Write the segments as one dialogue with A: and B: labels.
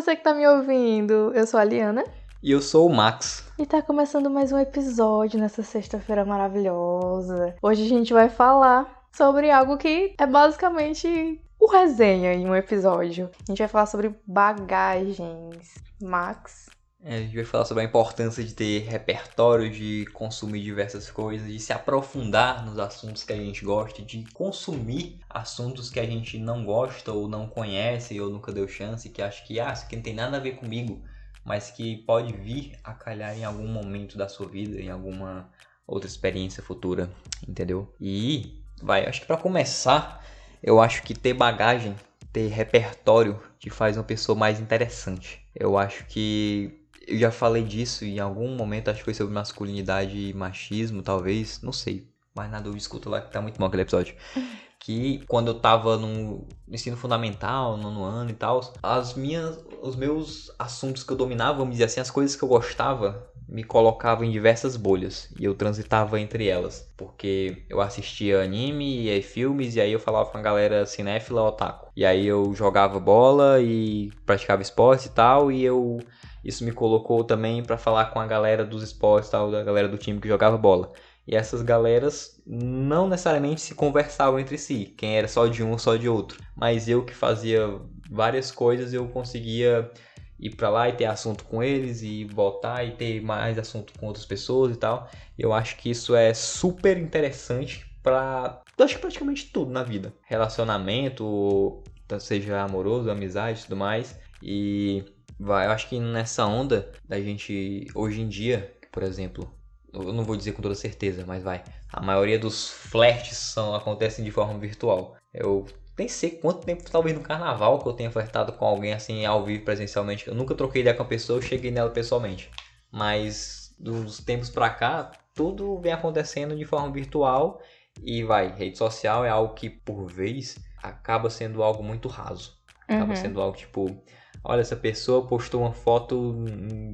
A: você que tá me ouvindo. Eu sou a Liana.
B: E eu sou o Max.
A: E tá começando mais um episódio nessa sexta-feira maravilhosa. Hoje a gente vai falar sobre algo que é basicamente o resenha em um episódio. A gente vai falar sobre bagagens. Max,
B: é, a gente vai falar sobre a importância de ter repertório, de consumir diversas coisas, de se aprofundar nos assuntos que a gente gosta, de consumir assuntos que a gente não gosta ou não conhece ou nunca deu chance, que acha que ah, isso aqui não tem nada a ver comigo, mas que pode vir a calhar em algum momento da sua vida, em alguma outra experiência futura, entendeu? E vai, acho que para começar, eu acho que ter bagagem, ter repertório te faz uma pessoa mais interessante. Eu acho que eu já falei disso em algum momento, acho que foi sobre masculinidade e machismo, talvez, não sei. Mas na dúvida, escuta lá que tá muito bom aquele episódio. Que quando eu tava no ensino fundamental, no ano e tal, as minhas, os meus assuntos que eu dominava, vamos dizer assim, as coisas que eu gostava, me colocava em diversas bolhas e eu transitava entre elas, porque eu assistia anime e aí filmes e aí eu falava com a galera cinéfila otaku. E aí eu jogava bola e praticava esporte e tal e eu isso me colocou também para falar com a galera dos esportes, tal, da galera do time que jogava bola. E essas galeras não necessariamente se conversavam entre si, quem era só de um ou só de outro. Mas eu que fazia várias coisas, eu conseguia ir para lá e ter assunto com eles e voltar e ter mais assunto com outras pessoas e tal. Eu acho que isso é super interessante para acho que praticamente tudo na vida. Relacionamento, seja amoroso, amizade tudo mais. E vai. Eu acho que nessa onda da gente hoje em dia, por exemplo, eu não vou dizer com toda certeza, mas vai. A maioria dos flertes são acontecem de forma virtual. Eu nem sei quanto tempo, talvez no carnaval, que eu tenha flertado com alguém assim ao vivo presencialmente. Eu nunca troquei ideia com a pessoa, eu cheguei nela pessoalmente. Mas dos tempos pra cá, tudo vem acontecendo de forma virtual e vai. Rede social é algo que por vez acaba sendo algo muito raso. Acaba uhum. sendo algo tipo Olha, essa pessoa postou uma foto,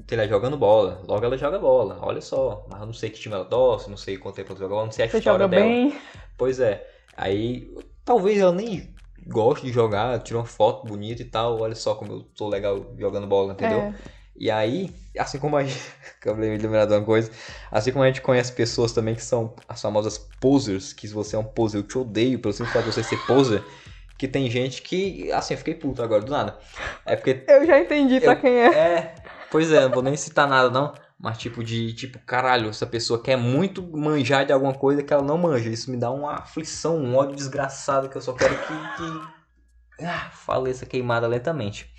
B: sei lá, jogando bola. Logo ela joga bola. Olha só. Mas eu não sei que time ela torce, não sei quanto tempo ela joga bola, não sei a Você história joga dela. Bem. Pois é. Aí, talvez ela nem goste de jogar, tira uma foto bonita e tal. Olha só como eu sou legal jogando bola, entendeu? É. E aí, assim como a gente. Acabei de lembrar de uma coisa. Assim como a gente conhece pessoas também que são as famosas posers, que se você é um poser, eu te odeio pelo simples fato de você ser poser que tem gente que. Assim, eu fiquei puto agora do nada. É porque.
A: Eu já entendi pra quem é.
B: É. Pois é, não vou nem citar nada não. Mas tipo de. Tipo, caralho, essa pessoa quer muito manjar de alguma coisa que ela não manja. Isso me dá uma aflição, um ódio desgraçado que eu só quero que. que... Ah, faleça queimada lentamente.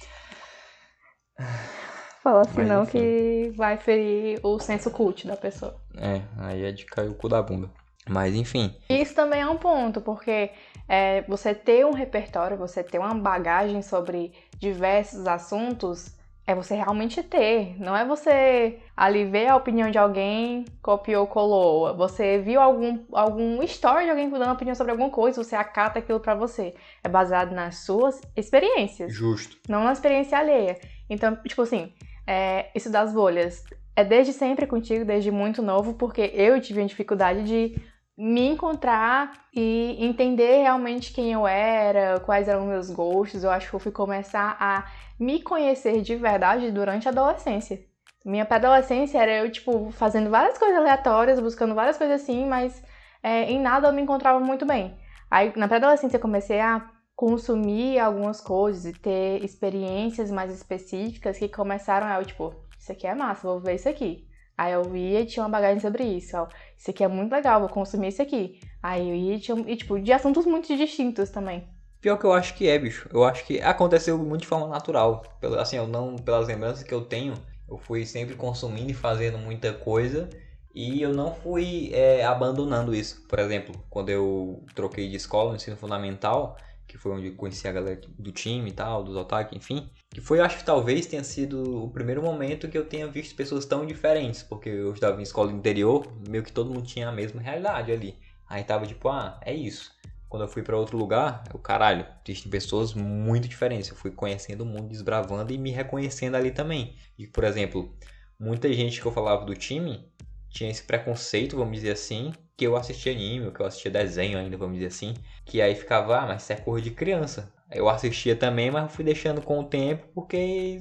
A: Fala assim Mas, não enfim. que vai ferir o senso cult da pessoa.
B: É, aí é de cair o cu da bunda. Mas enfim.
A: Isso também é um ponto, porque é, você ter um repertório, você ter uma bagagem sobre diversos assuntos, é você realmente ter. Não é você ali ver a opinião de alguém, copiou, colou. Você viu algum, algum story de alguém dando opinião sobre alguma coisa, você acata aquilo para você. É baseado nas suas experiências.
B: Justo.
A: Não na experiência alheia. Então, tipo assim, é, isso das bolhas. É desde sempre contigo, desde muito novo, porque eu tive a dificuldade de me encontrar e entender realmente quem eu era, quais eram meus gostos. Eu acho que eu fui começar a me conhecer de verdade durante a adolescência. Minha pré-adolescência era eu, tipo, fazendo várias coisas aleatórias, buscando várias coisas assim, mas é, em nada eu me encontrava muito bem. Aí, na pré-adolescência, eu comecei a consumir algumas coisas e ter experiências mais específicas que começaram a, eu, tipo, isso aqui é massa, vou ver isso aqui. Aí eu ia e tinha uma bagagem sobre isso, ó. Isso aqui é muito legal, vou consumir isso aqui. Aí eu ia e, tinha, e tipo, de assuntos muito distintos também.
B: Pior que eu acho que é, bicho. Eu acho que aconteceu muito de forma natural. Pelo, assim, eu não, pelas lembranças que eu tenho, eu fui sempre consumindo e fazendo muita coisa. E eu não fui é, abandonando isso. Por exemplo, quando eu troquei de escola no ensino fundamental, que foi onde eu conheci a galera do time e tal, dos otaku, enfim. Que foi, acho que talvez tenha sido o primeiro momento que eu tenha visto pessoas tão diferentes, porque eu estava em escola interior, meio que todo mundo tinha a mesma realidade ali. Aí tava tipo, ah, é isso. Quando eu fui para outro lugar, eu, caralho, existem pessoas muito diferentes. Eu fui conhecendo o mundo, desbravando e me reconhecendo ali também. E, por exemplo, muita gente que eu falava do time tinha esse preconceito, vamos dizer assim, que eu assistia anime, que eu assistia desenho ainda, vamos dizer assim, que aí ficava, ah, mas isso é cor de criança. Eu assistia também, mas fui deixando com o tempo porque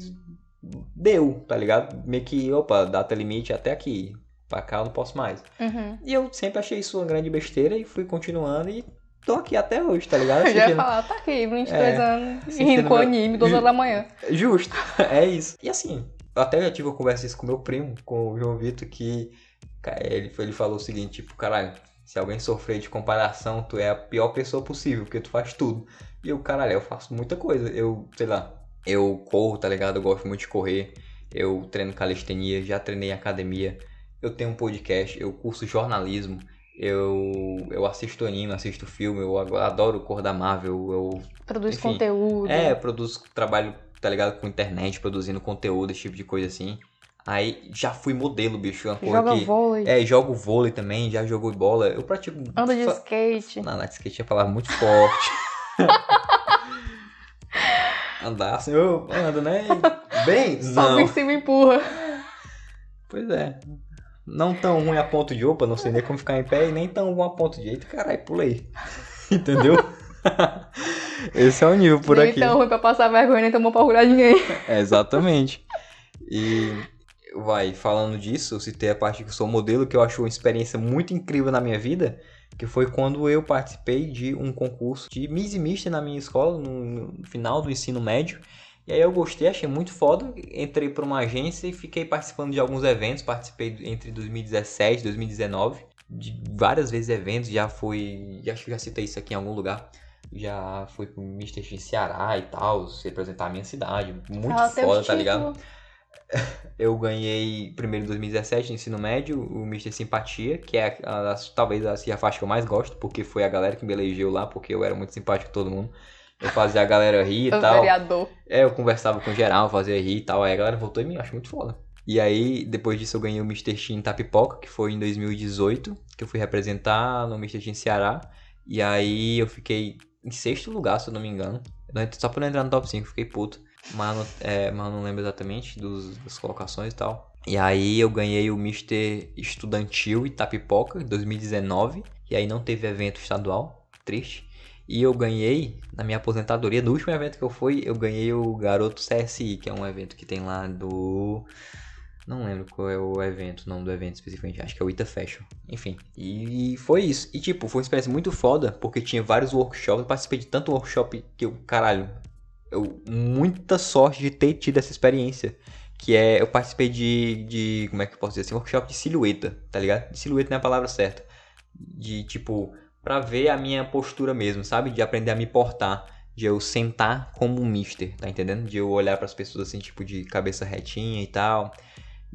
B: deu, tá ligado? Meio que, opa, data limite até aqui. Pra cá eu não posso mais.
A: Uhum.
B: E eu sempre achei isso uma grande besteira e fui continuando e tô aqui até hoje, tá ligado?
A: Eu já ia
B: Assistindo-
A: falar, tá aqui, 22
B: É,
A: anos,
B: assistindo
A: rindo com
B: meu-
A: anime, 12 horas da manhã.
B: Justo, é isso. E assim, eu até já tive uma conversa isso com meu primo, com o João Vitor, que ele, ele falou o seguinte, tipo, caralho, se alguém sofrer de comparação, tu é a pior pessoa possível, porque tu faz tudo. E eu, caralho, eu faço muita coisa. Eu, sei lá, eu corro, tá ligado? Eu gosto muito de correr. Eu treino calistenia, já treinei em academia. Eu tenho um podcast, eu curso jornalismo. Eu, eu assisto anime, assisto filme, eu adoro cor da Marvel, eu
A: Produz
B: Enfim,
A: conteúdo.
B: é, produzo trabalho, tá ligado, com internet, produzindo conteúdo, esse tipo de coisa assim. Aí já fui modelo, bicho, uma coisa
A: joga
B: que...
A: vôlei,
B: É, jogo vôlei também, já jogou bola. Eu pratico...
A: anda de
B: fa-
A: skate.
B: Não, na skate é palavra muito forte. Andar assim, eu ando, né? Bem,
A: Sobe
B: não.
A: em cima e empurra.
B: Pois é. Não tão ruim a ponto de opa, não sei nem como ficar em pé, e nem tão bom a ponto de eita, caralho, pulei. Entendeu? Esse é o nível por
A: nem
B: aqui.
A: tão ruim pra passar vergonha, nem tão bom pra orgulhar ninguém.
B: É, exatamente. E vai, falando disso, eu citei a parte que eu sou modelo, que eu acho uma experiência muito incrível na minha vida, que foi quando eu participei de um concurso de Miss e Mister na minha escola, no, no final do ensino médio. E aí eu gostei, achei muito foda, entrei para uma agência e fiquei participando de alguns eventos, participei entre 2017 e 2019, de várias vezes eventos, já fui, acho que já citei isso aqui em algum lugar, já fui pro Mr. X Ceará e tal, representar a minha cidade, muito foda, tá ligado? Eu ganhei primeiro em 2017 no ensino médio, o Mr. Simpatia, que é a, a, talvez assim, a faixa que eu mais gosto, porque foi a galera que me elegeu lá, porque eu era muito simpático com todo mundo. Eu fazia a galera rir e
A: O
B: tal.
A: vereador.
B: É, eu conversava com geral, fazia rir e tal. Aí a galera voltou e me acho muito foda. E aí, depois disso, eu ganhei o Mr. Em Tapipoca, que foi em 2018, que eu fui representar no Mr. Em Ceará. E aí eu fiquei em sexto lugar, se eu não me engano. Só não entrar no top 5, fiquei puto. Mas, não- é, mas não lembro exatamente dos, das colocações e tal. E aí eu ganhei o Mr. Estudantil Itapipoca em 2019. E aí não teve evento estadual, triste. E eu ganhei, na minha aposentadoria, no último evento que eu fui, eu ganhei o Garoto CSI, que é um evento que tem lá do. Não lembro qual é o evento, o nome do evento especificamente, acho que é o Ita Fashion. Enfim, e foi isso. E tipo, foi uma experiência muito foda, porque tinha vários workshops, eu participei de tanto workshop que eu, caralho, eu, muita sorte de ter tido essa experiência. Que é, eu participei de, de, como é que eu posso dizer assim, workshop de silhueta, tá ligado? De silhueta não é a palavra certa. De tipo, pra ver a minha postura mesmo, sabe? De aprender a me portar. De eu sentar como um mister, tá entendendo? De eu olhar pras pessoas assim, tipo, de cabeça retinha e tal.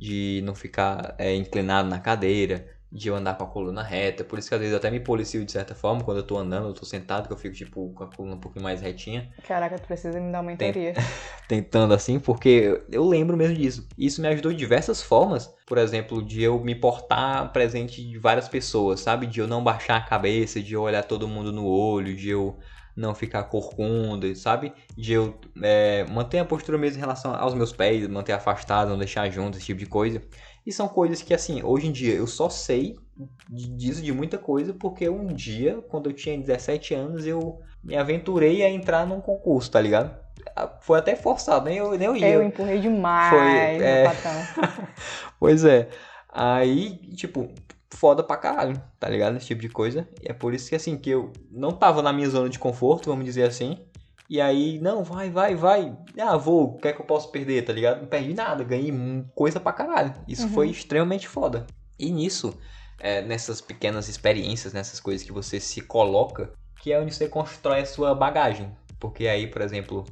B: De não ficar é, inclinado na cadeira. De eu andar com a coluna reta. Por isso que às vezes eu até me policio de certa forma quando eu tô andando, eu tô sentado, que eu fico, tipo, com a coluna um pouquinho mais retinha
A: Caraca, tu precisa me dar uma mentoria.
B: tentando assim, porque eu lembro mesmo disso. Isso me ajudou de diversas formas. Por exemplo, de eu me portar presente de várias pessoas, sabe? De eu não baixar a cabeça, de eu olhar todo mundo no olho, de eu não ficar corcunda, sabe? De eu é, manter a postura mesmo em relação aos meus pés, manter afastado, não deixar junto, esse tipo de coisa. E são coisas que, assim, hoje em dia eu só sei disso, de muita coisa, porque um dia, quando eu tinha 17 anos, eu me aventurei a entrar num concurso, tá ligado? Ah, Foi até forçado, nem eu, nem eu ia.
A: Eu empurrei demais,
B: Foi, é. Pois é. Aí, tipo, foda pra caralho, tá ligado? Esse tipo de coisa. E é por isso que, assim, que eu não tava na minha zona de conforto, vamos dizer assim. E aí, não, vai, vai, vai. Ah, vou, o que é que eu posso perder, tá ligado? Não perdi nada, ganhei coisa pra caralho. Isso
A: Uhum.
B: foi extremamente foda. E nisso, é, nessas pequenas experiências, nessas coisas que você se coloca, que é onde você constrói a sua bagagem. Porque aí, por exemplo,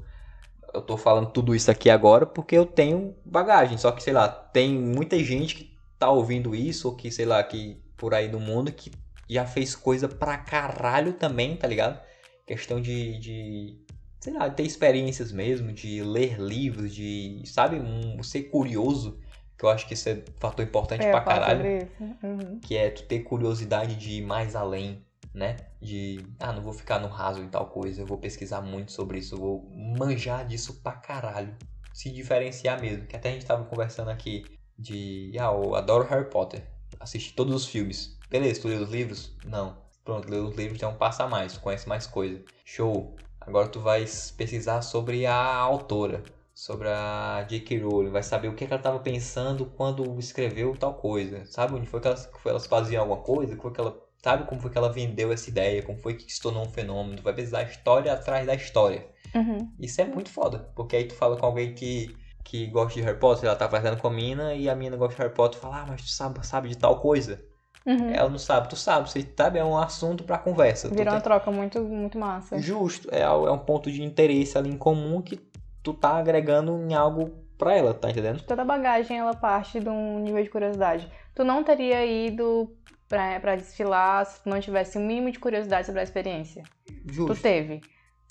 B: eu tô falando tudo isso aqui agora porque eu tenho bagagem. Só que, sei lá, tem muita gente que tá ouvindo isso, ou que, sei lá, que por aí do mundo que já fez coisa pra caralho também, tá ligado? Questão de, de sei lá, ter experiências mesmo, de ler livros, de, sabe, um, ser curioso, que eu acho que isso é um fator importante
A: É,
B: pra caralho.
A: Uhum.
B: que é tu ter curiosidade de ir mais além, né? De, ah, não vou ficar no raso em tal coisa, eu vou pesquisar muito sobre isso, eu vou manjar disso pra caralho. Se diferenciar mesmo, que até a gente tava conversando aqui de, ah, eu adoro Harry Potter, assisti todos os filmes. Beleza, tu leu os livros? Não. Pronto, leu os livros já é um passo a mais, tu conhece mais coisa. Show. Agora tu vai pesquisar sobre a autora, sobre a J.K. Rowling, vai saber o que, é ela estava pensando quando escreveu tal coisa. Sabe onde foi que elas, foi alguma coisa? Que foi que ela, sabe como foi que ela vendeu essa ideia? Como foi que se tornou um fenômeno? Tu vai pesquisar a história atrás da história.
A: Uhum.
B: Isso é muito foda, porque aí tu fala com alguém que, que gosta de Harry Potter, ela tá fazendo com a mina, e a mina gosta de Harry Potter, fala, ah, mas tu sabe, sabe de tal coisa?
A: Uhum.
B: Ela não sabe, tu sabe, você sabe, é um assunto pra conversa. Tu
A: Virou uma
B: tem-
A: troca muito, muito massa.
B: Justo, é, é um ponto de interesse ali em comum que tu tá agregando em algo pra ela, tá entendendo?
A: Toda bagagem, ela parte de um nível de curiosidade. Tu não teria ido pra, pra desfilar se tu não tivesse um mínimo de curiosidade sobre a experiência. Tu
B: Justo.
A: teve.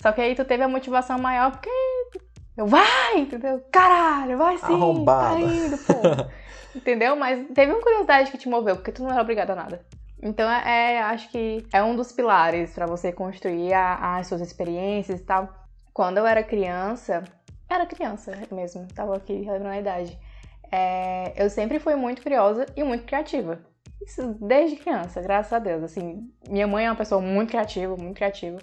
A: Só que aí tu teve a motivação maior porque eu vai, entendeu? Caralho, vai sim,
B: Arrombada.
A: tá indo, pô. entendeu? Mas teve uma curiosidade que te moveu, porque tu não era obrigada a nada. Então, é, é, acho que é um dos pilares pra você construir a- as suas experiências e tal. Quando eu era criança, era criança mesmo, tava aqui lembrando a idade. é, eu sempre fui muito curiosa e muito criativa. Isso desde criança, graças a Deus. Assim, minha mãe é uma pessoa muito criativa, muito criativa.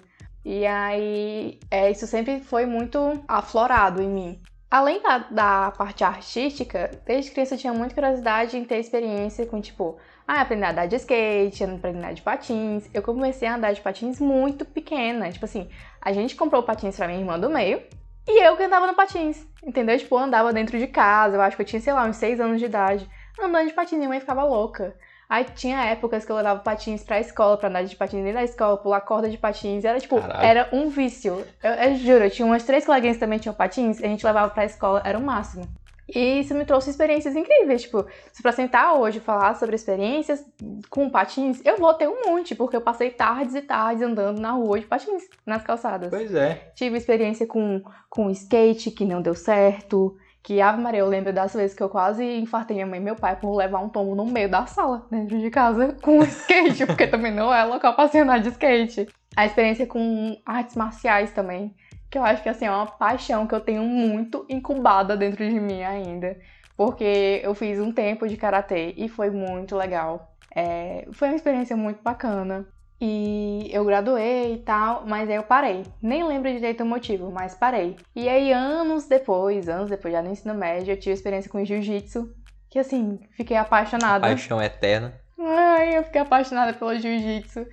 A: E aí, é, isso sempre foi muito aflorado em mim. Além da, da parte artística, desde criança eu tinha muita curiosidade em ter experiência com, tipo, ah, aprender a andar de skate, aprender a andar de patins. Eu comecei a andar de patins muito pequena. Tipo assim, a gente comprou patins pra minha irmã do meio e eu que andava no patins. Entendeu? Tipo, eu andava dentro de casa. Eu acho que eu tinha, sei lá, uns 6 anos de idade. Andando de patins, minha mãe ficava louca. Aí tinha épocas que eu levava patins pra escola, pra andar de patins dentro da escola, pular corda de patins. Era tipo,
B: Caralho.
A: era um vício. Eu, eu juro, eu tinha umas três coleguinhas que também tinham patins, e a gente levava pra escola, era o máximo. E isso me trouxe experiências incríveis. Tipo, se pra sentar hoje e falar sobre experiências com patins, eu vou ter um monte, porque eu passei tardes e tardes andando na rua de patins, nas calçadas.
B: Pois é.
A: Tive experiência com, com skate, que não deu certo. Que, Ave Maria, eu lembro das vezes que eu quase infartei minha mãe e meu pai por levar um tombo no meio da sala, dentro de casa, com skate, porque também não é local pra se andar de skate. A experiência com artes marciais também, que eu acho que, assim, é uma paixão que eu tenho muito incubada dentro de mim ainda. Porque eu fiz um tempo de karatê e foi muito legal. É, foi uma experiência muito bacana. E eu graduei e tal, mas aí eu parei. Nem lembro direito o motivo, mas parei. E aí, anos depois, anos depois, já no ensino médio, eu tive experiência com jiu-jitsu. Que assim, fiquei apaixonada.
B: Paixão eterna.
A: Ai, eu fiquei apaixonada pelo jiu-jitsu.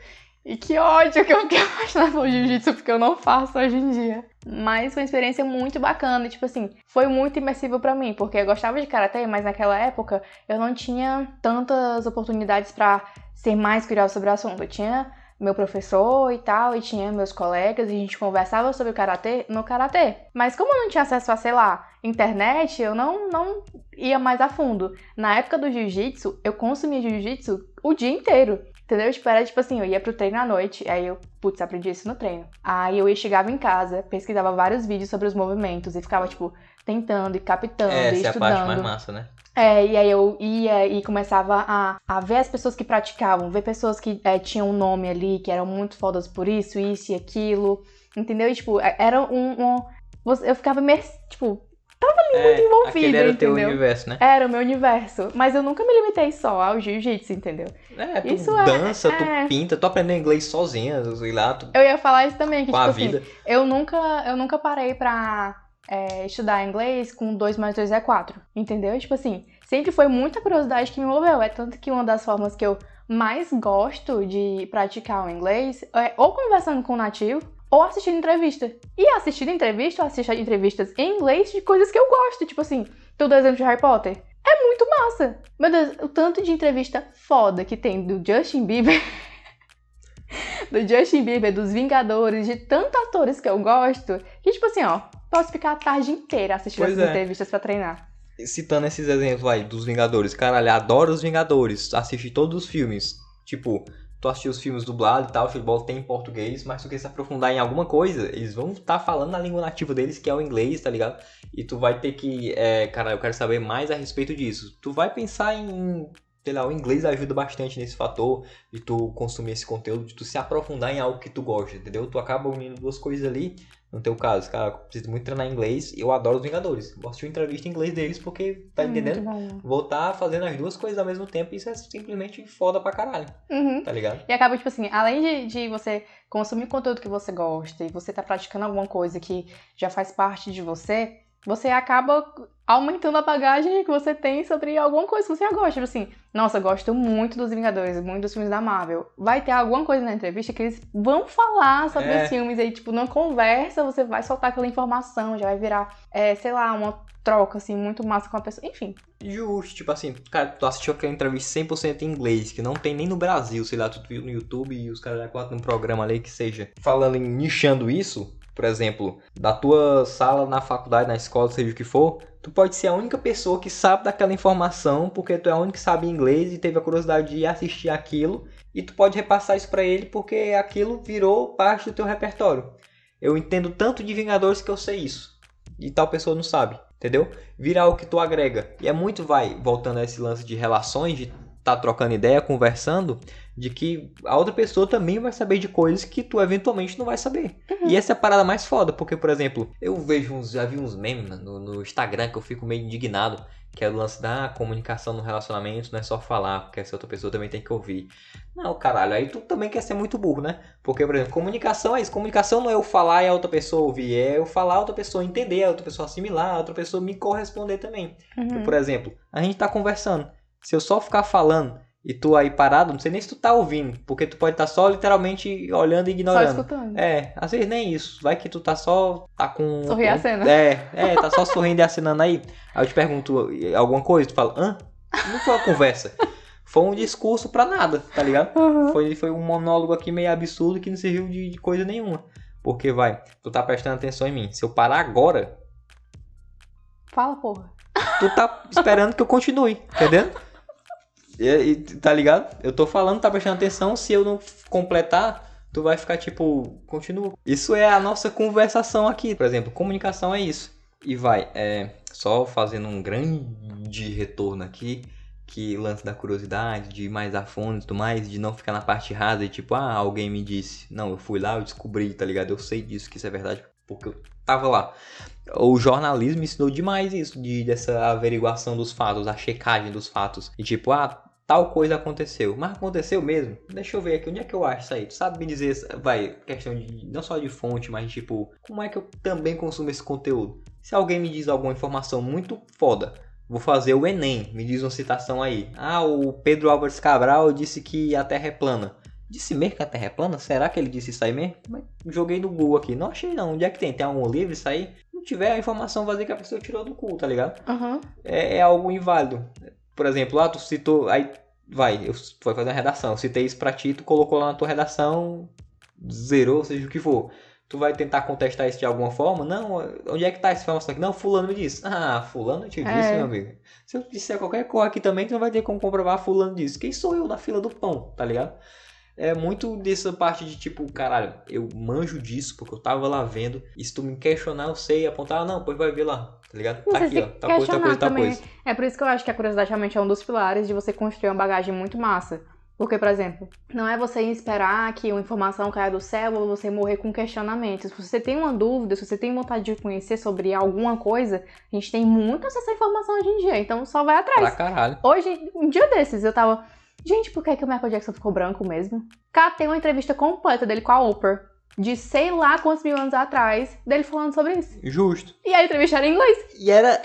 A: E que ódio que eu fiquei apaixonada pelo jiu-jitsu, porque eu não faço hoje em dia. Mas foi uma experiência muito bacana, tipo assim, foi muito imersivo pra mim, porque eu gostava de karatê, mas naquela época eu não tinha tantas oportunidades pra ser mais curiosa sobre o assunto. Eu tinha meu professor e tal, e tinha meus colegas, e a gente conversava sobre o karatê no karatê. Mas como eu não tinha acesso a, sei lá, internet, eu não, não ia mais a fundo. Na época do jiu-jitsu, eu consumia jiu-jitsu o dia inteiro. Entendeu? Tipo, era tipo assim, eu ia pro treino à noite, aí eu, putz, aprendi isso no treino. Aí eu ia, chegava em casa, pesquisava vários vídeos sobre os movimentos e ficava, tipo, tentando e captando e
B: Essa é a
A: estudando.
B: parte mais massa, né?
A: É, e aí eu ia e começava a, a ver as pessoas que praticavam, ver pessoas que é, tinham um nome ali, que eram muito fodas por isso, isso e aquilo, entendeu? E, tipo, é- era um... um eu ficava, imers... tipo,
B: É,
A: envolvida,
B: aquele era o teu
A: entendeu?
B: universo, né?
A: era o meu universo. Mas eu nunca me limitei só ao jiu-jitsu, entendeu?
B: É, tu
A: Isso é-
B: dança, tu
A: é.
B: pinta, tu aprendeu inglês sozinha, sei lá, tu,
A: Eu ia falar isso também, que,
B: com
A: tipo
B: a
A: assim,
B: vida.
A: eu nunca, eu nunca parei pra é, estudar inglês com 2 mais 2 é 4, entendeu? Tipo assim, sempre foi muita curiosidade que me moveu. É tanto que uma das formas que eu mais gosto de praticar o inglês é ou conversando com o nativo ou assistindo entrevista. E assistindo entrevista, eu assisto entrevistas em inglês de coisas que eu gosto, tipo assim, deu exemplo de Harry Potter. É muito massa. Meu Deus, o tanto de entrevista foda que tem do Justin Bieber do Justin Bieber, dos Vingadores, de tantos atores que eu gosto, que tipo assim, ó, posso ficar a tarde inteira assistindo
B: Pois
A: essas
B: é.
A: entrevistas pra treinar.
B: Citando esses exemplos aí dos Vingadores, caralho, adoro os Vingadores, assisti todos os filmes. Tipo, tu assistiu os filmes dublados e tal, o futebol tem em português, mas tu quer se aprofundar em alguma coisa, eles vão estar falando na língua nativa deles, que é o inglês, tá ligado? E tu vai ter que, é, cara, eu quero saber mais a respeito disso. Tu vai pensar em, sei lá, o inglês ajuda bastante nesse fator de tu consumir esse conteúdo, de tu se aprofundar em algo que tu gosta, entendeu? Tu acaba unindo duas coisas ali, No teu caso, cara, eu preciso muito treinar inglês. Eu adoro os Vingadores. Gosto de assistir entrevista em inglês deles porque, tá
A: Hum,
B: entendendo? Vou estar fazendo as duas coisas ao mesmo tempo e isso é simplesmente foda pra caralho,
A: Uhum.
B: tá ligado?
A: E acaba, tipo assim, além de, de você consumir conteúdo que você gosta e você tá praticando alguma coisa que já faz parte de você, você acaba aumentando a bagagem que você tem sobre alguma coisa que você gosta. Tipo assim, nossa, gosto muito dos Vingadores, muito dos filmes da Marvel. Vai ter alguma coisa na entrevista que eles vão falar sobre
B: É.
A: os filmes. Aí, tipo, numa conversa, você vai soltar aquela informação, já vai virar, é, sei lá, uma troca, assim, muito massa com a pessoa. Enfim.
B: Justo, tipo assim, cara, tu assistiu aquela entrevista 100% em inglês, que não tem nem no Brasil, sei lá, tu viu no YouTube e os caras já botam um programa ali que seja. Falando em nichando isso, por exemplo, da tua sala na faculdade, na escola, seja o que for, tu pode ser a única pessoa que sabe daquela informação, porque tu é a única que sabe inglês e teve a curiosidade de assistir aquilo, e tu pode repassar isso pra ele porque aquilo virou parte do teu repertório. Eu entendo tanto de Vingadores que eu sei isso. E tal pessoa não sabe, entendeu? Virar o que tu agrega. E é muito, vai, voltando a esse lance de relações, de tá trocando ideia, conversando, de que a outra pessoa também vai saber de coisas que tu eventualmente não vai saber. E essa é a parada mais foda, porque, por exemplo, eu vejo uns, já vi uns memes mano, no, no Instagram que eu fico meio indignado, que é o lance da comunicação no relacionamento, não é só falar, porque essa outra pessoa também tem que ouvir. Não, caralho, aí tu também quer ser muito burro, né? Porque, por exemplo, comunicação é isso. Comunicação não é eu falar e a outra pessoa ouvir, é eu falar, a outra pessoa entender, a outra pessoa assimilar, a outra pessoa me corresponder também.
A: Uhum.
B: Por exemplo, a gente tá conversando. Se eu só ficar falando e tu aí parado, não sei nem se tu tá ouvindo, porque tu pode estar só literalmente olhando e
A: Só
B: ignorando.
A: escutando.
B: É, às vezes nem isso. Vai que tu tá só. tá com.
A: Sorrir e
B: com-
A: acena.
B: É, é, tá só sorrindo e acenando aí. Aí eu te pergunto alguma coisa, tu fala, hã? Não foi uma conversa. Foi um discurso pra nada, tá ligado?
A: Uhum.
B: Foi, foi um monólogo aqui meio absurdo que não serviu de, de coisa nenhuma. Porque, vai, tu tá prestando atenção em mim. Se eu parar agora,
A: Fala, porra.
B: tu tá esperando que eu continue, entendeu? E, e, tá ligado? Eu tô falando, tá prestando atenção, se eu não completar, tu vai ficar tipo, continua. Isso é a nossa conversação aqui, por exemplo, comunicação é isso. E vai, é, só fazendo um grande retorno aqui, que lance da curiosidade, de ir mais a fundo e tudo mais, de não ficar na parte rasa e tipo, ah, alguém me disse. Não, eu fui lá, eu descobri, tá ligado? Eu sei disso, que isso é verdade, porque eu tava lá. O jornalismo ensinou demais isso, de, dessa averiguação dos fatos, a checagem dos fatos. E tipo, ah, tal coisa aconteceu. Mas aconteceu mesmo? Deixa eu ver aqui, onde é que eu acho isso aí? Tu sabe me dizer, vai, questão de, não só de fonte, mas tipo, como é que eu também consumo esse conteúdo? Se alguém me diz alguma informação muito foda, vou fazer o Enem, me diz uma citação aí. Ah, o Pedro Álvares Cabral disse que a Terra é plana. Disse mesmo que a Terra é plana? Será que ele disse isso aí mesmo? Mas joguei no Google aqui. Não achei não. Onde é que tem? Tem algum livro isso aí? Não tiver, a informação dizer que a pessoa tirou do cu, tá ligado?
A: Uhum.
B: É, é algo inválido. Por exemplo, lá tu citou... Aí, vai, eu foi fazer uma redação. Eu citei isso pra ti, tu colocou lá na tua redação, zerou, seja o que for. Tu vai tentar contestar isso de alguma forma? Não, onde é que tá essa informação aqui? Não, fulano me disse. Ah, fulano te disse,
A: É.
B: meu amigo. Se eu disser qualquer coisa aqui também, tu não vai ter como comprovar fulano disse. Quem sou eu na fila do pão, tá ligado? É muito dessa parte de tipo, caralho, eu manjo disso porque eu tava lá vendo. E se tu me questionar, eu sei apontar, ah, não, pois vai ver lá, tá ligado?
A: Não
B: Tá aqui, ó. Tal coisa, tal coisa,
A: também.
B: coisa.
A: É por isso que eu acho que a curiosidade realmente é um dos pilares de você construir uma bagagem muito massa. Porque, por exemplo, não é você esperar que uma informação caia do céu ou você morrer com questionamentos. Se você tem uma dúvida, se você tem vontade de conhecer sobre alguma coisa, a gente tem muito acesso à informação hoje em dia. Então só vai
B: Pra
A: atrás.
B: caralho.
A: Hoje, um dia desses, eu tava. Gente, por que, que o Michael Jackson ficou branco mesmo? Catei uma entrevista completa dele com a Oprah. De sei lá quantos mil anos atrás, dele falando sobre isso.
B: Justo.
A: E a entrevista era em inglês.
B: E era.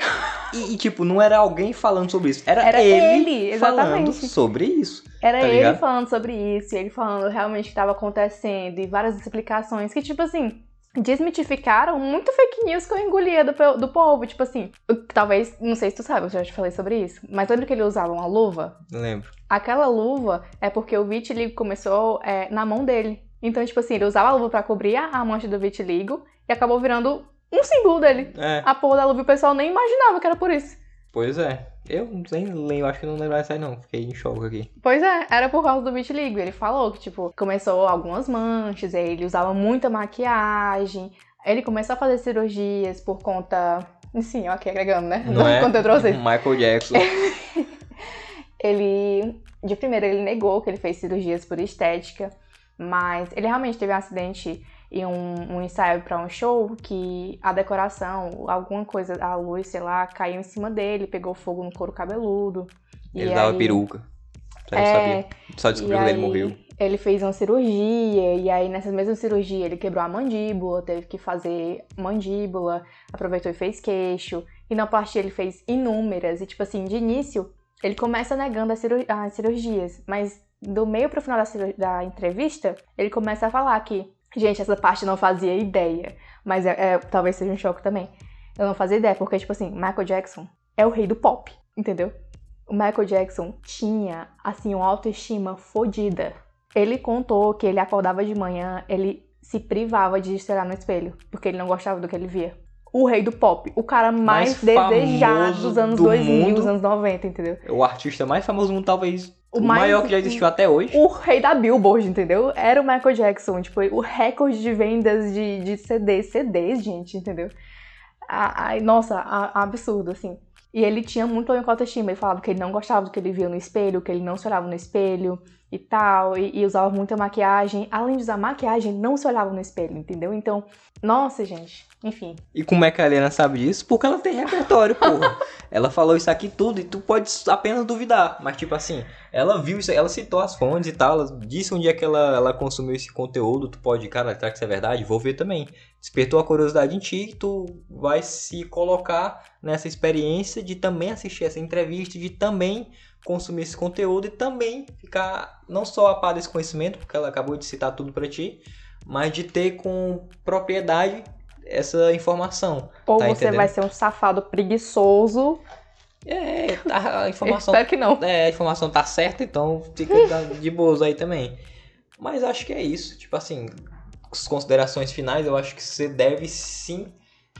B: E, e, tipo, não era alguém falando sobre isso. Era,
A: Era
B: ele,
A: ele,
B: falando sobre isso.
A: Era
B: Tá
A: ele
B: ligado?
A: falando sobre isso, e ele falando realmente o que estava acontecendo, e várias explicações que, tipo assim, desmitificaram muito fake news que eu engolia do, do povo. Tipo assim, eu- talvez, não sei se tu sabe, eu já te falei sobre isso, mas lembra que ele usava uma luva?
B: Lembro.
A: Aquela luva é porque o vitiligo começou é, na mão dele. Então, tipo assim, ele usava a luva pra cobrir a mancha do vitiligo e acabou virando um símbolo dele.
B: É,
A: A porra da luva e o pessoal nem imaginava que era por isso.
B: pois é. Eu nem lembro, acho que não lembro essa aí não. Fiquei em choque aqui.
A: Pois é, era por causa do vitiligo. Ele falou que, tipo, começou algumas manchas, ele usava muita maquiagem. Ele começou a fazer cirurgias por conta. Sim, aqui agregando, né?
B: Não é?
A: Conta eu trouxe.
B: Michael Jackson.
A: Ele, de primeira, ele negou que ele fez cirurgias por estética, mas ele realmente teve um acidente em um, um ensaio para um show que a decoração, alguma coisa, a luz, sei lá, caiu em cima dele, pegou fogo no couro cabeludo.
B: Ele
A: e
B: dava
A: aí-
B: peruca.
A: É,
B: sabia. Só
A: e
B: descobriu quando ele morreu.
A: Ele fez uma cirurgia, e aí nessa mesma cirurgia ele quebrou a mandíbula, teve que fazer mandíbula, aproveitou e fez queixo. Rinoplastia ele fez inúmeras, e tipo assim, de início, ele começa negando as, ciru- as cirurgias, mas do meio pro final da, da entrevista, ele começa a falar que, gente, essa parte eu não fazia ideia, mas é, é- talvez seja um choque também. Eu não fazia ideia, porque, tipo assim, Michael Jackson é o rei do pop, entendeu? O Michael Jackson tinha, assim, uma autoestima fodida. Ele contou que ele acordava de manhã, ele se privava de se olhar no espelho, porque ele não gostava do que ele via. O rei do pop, o cara mais,
B: Mais
A: desejado dos anos
B: do
A: 2000,
B: mundo.
A: dos anos 90, entendeu?
B: O artista mais famoso do mundo, talvez
A: O
B: o,
A: mais-
B: maior que já existiu até hoje.
A: O rei da Billboard, entendeu? Era o Michael Jackson, tipo, o recorde de vendas de, de CDs, CDs, gente, entendeu? A- a- nossa, a- absurdo, assim. E ele tinha muito problema com a autoestima. Ele falava que ele não gostava do que ele via no espelho, que ele não se olhava no espelho e tal. E, e usava muita maquiagem. Além de usar maquiagem, não se olhava no espelho, entendeu? Então, nossa, gente. Enfim.
B: E como é que a Helena sabe disso? Porque ela tem repertório, porra. ela falou isso aqui tudo e tu pode apenas duvidar. Mas, tipo assim, ela viu isso, ela citou as fontes e tal, ela disse onde é que ela, ela consumiu esse conteúdo. Tu pode, cara, será que isso é verdade? Vou ver também. Despertou a curiosidade em ti, tu vai se colocar nessa experiência de também assistir essa entrevista, de também consumir esse conteúdo e também ficar não só a par desse conhecimento, porque ela acabou de citar tudo pra ti, mas de ter com propriedade essa informação.
A: Ou
B: Tá
A: você
B: entendendo?
A: vai ser um safado preguiçoso.
B: É, tá- a informação.
A: Espero que não.
B: É, a informação tá certa, então fica de boas aí também. Mas acho que é isso. Tipo assim, as considerações finais, eu acho que você deve sim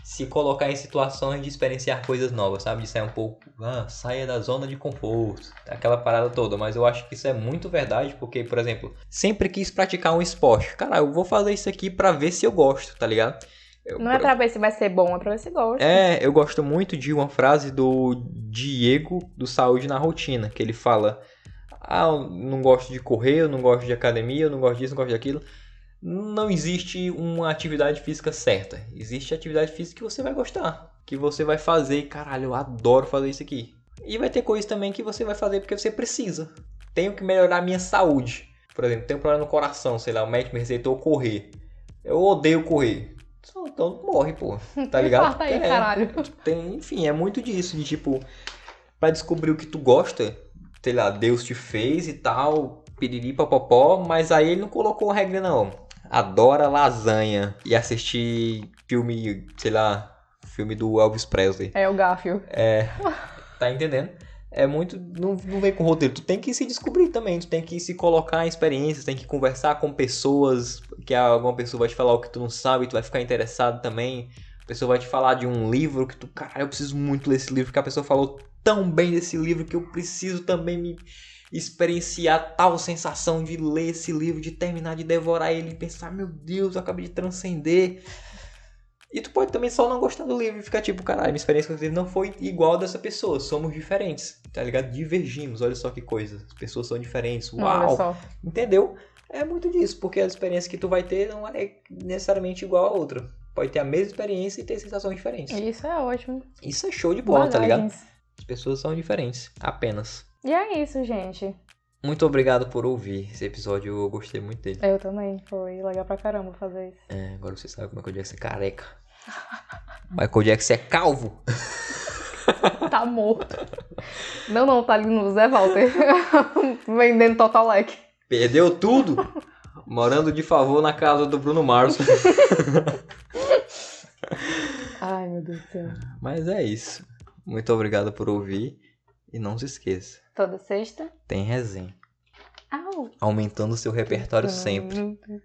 B: se colocar em situações de experienciar coisas novas, sabe? De sair um pouco, ah, saia da zona de conforto, aquela parada toda. Mas eu acho que isso é muito verdade, porque, por exemplo, sempre quis praticar um esporte. Cara, eu vou fazer isso aqui pra ver se eu gosto, tá ligado? Eu-
A: Não é pra ver se vai ser bom, é pra ver se gosta.
B: é, eu gosto muito de uma frase do Diego do Saúde na Rotina, que ele fala: Ah, eu não gosto de correr, eu não gosto de academia, eu não gosto disso, não gosto daquilo. Não existe uma atividade física certa. Existe atividade física que você vai gostar, que você vai fazer, caralho, eu adoro fazer isso aqui. E vai ter coisas também que você vai fazer porque você precisa. Tenho que melhorar a minha saúde. Por exemplo, tenho um problema no coração, sei lá, o médico me receitou correr. Eu odeio correr. Só, Então morre, pô. Tá ligado?
A: Infarta aí,
B: É,
A: caralho.
B: tem, enfim, é muito disso, de tipo, pra descobrir o que tu gosta, sei lá, Deus te fez e tal, piriri papopó, mas aí ele não colocou uma regra não. Adora lasanha e assistir filme, sei lá, filme do Elvis Presley.
A: É o Garfield.
B: Tá entendendo? É muito. Não, não vem com roteiro. Tu tem que se descobrir também. Tu tem que se colocar em experiências, tem que conversar com pessoas. Que alguma pessoa vai te falar o que tu não sabe, tu vai ficar interessado também. A pessoa vai te falar de um livro que tu. Cara, eu preciso muito ler esse livro, porque a pessoa falou tão bem desse livro que eu preciso também me experienciar tal sensação de ler esse livro, de terminar de devorar ele e pensar, meu Deus, eu acabei de transcender. E tu pode também só não gostar do livro e ficar tipo, caralho, minha experiência com esse livro não foi igual dessa pessoa. Somos diferentes, tá ligado? Divergimos, olha só que coisa. As pessoas são diferentes. Uau! Entendeu? É muito disso, porque a experiência que tu vai ter não é necessariamente igual a outra. Pode ter a mesma experiência e ter sensações diferentes.
A: Isso é ótimo.
B: Isso é show de bola, tá ligado? As pessoas são diferentes, apenas.
A: E é isso, gente.
B: Muito obrigado por ouvir esse episódio, eu gostei muito dele.
A: Eu também. Foi legal pra caramba fazer isso.
B: É, agora você sabe como é que o Jackson é careca. Michael Jackson é calvo.
A: Tá morto. Não, não, tá ali no Zé Walter. Vendendo Total Leque.
B: Perdeu tudo, morando de favor na casa do Bruno Mars.
A: Ai, meu Deus do céu.
B: Mas é isso. Muito obrigado por ouvir. E não se esqueça,
A: Toda sexta.
B: tem resenha.
A: Au.
B: Aumentando o seu repertório sempre.
A: sempre.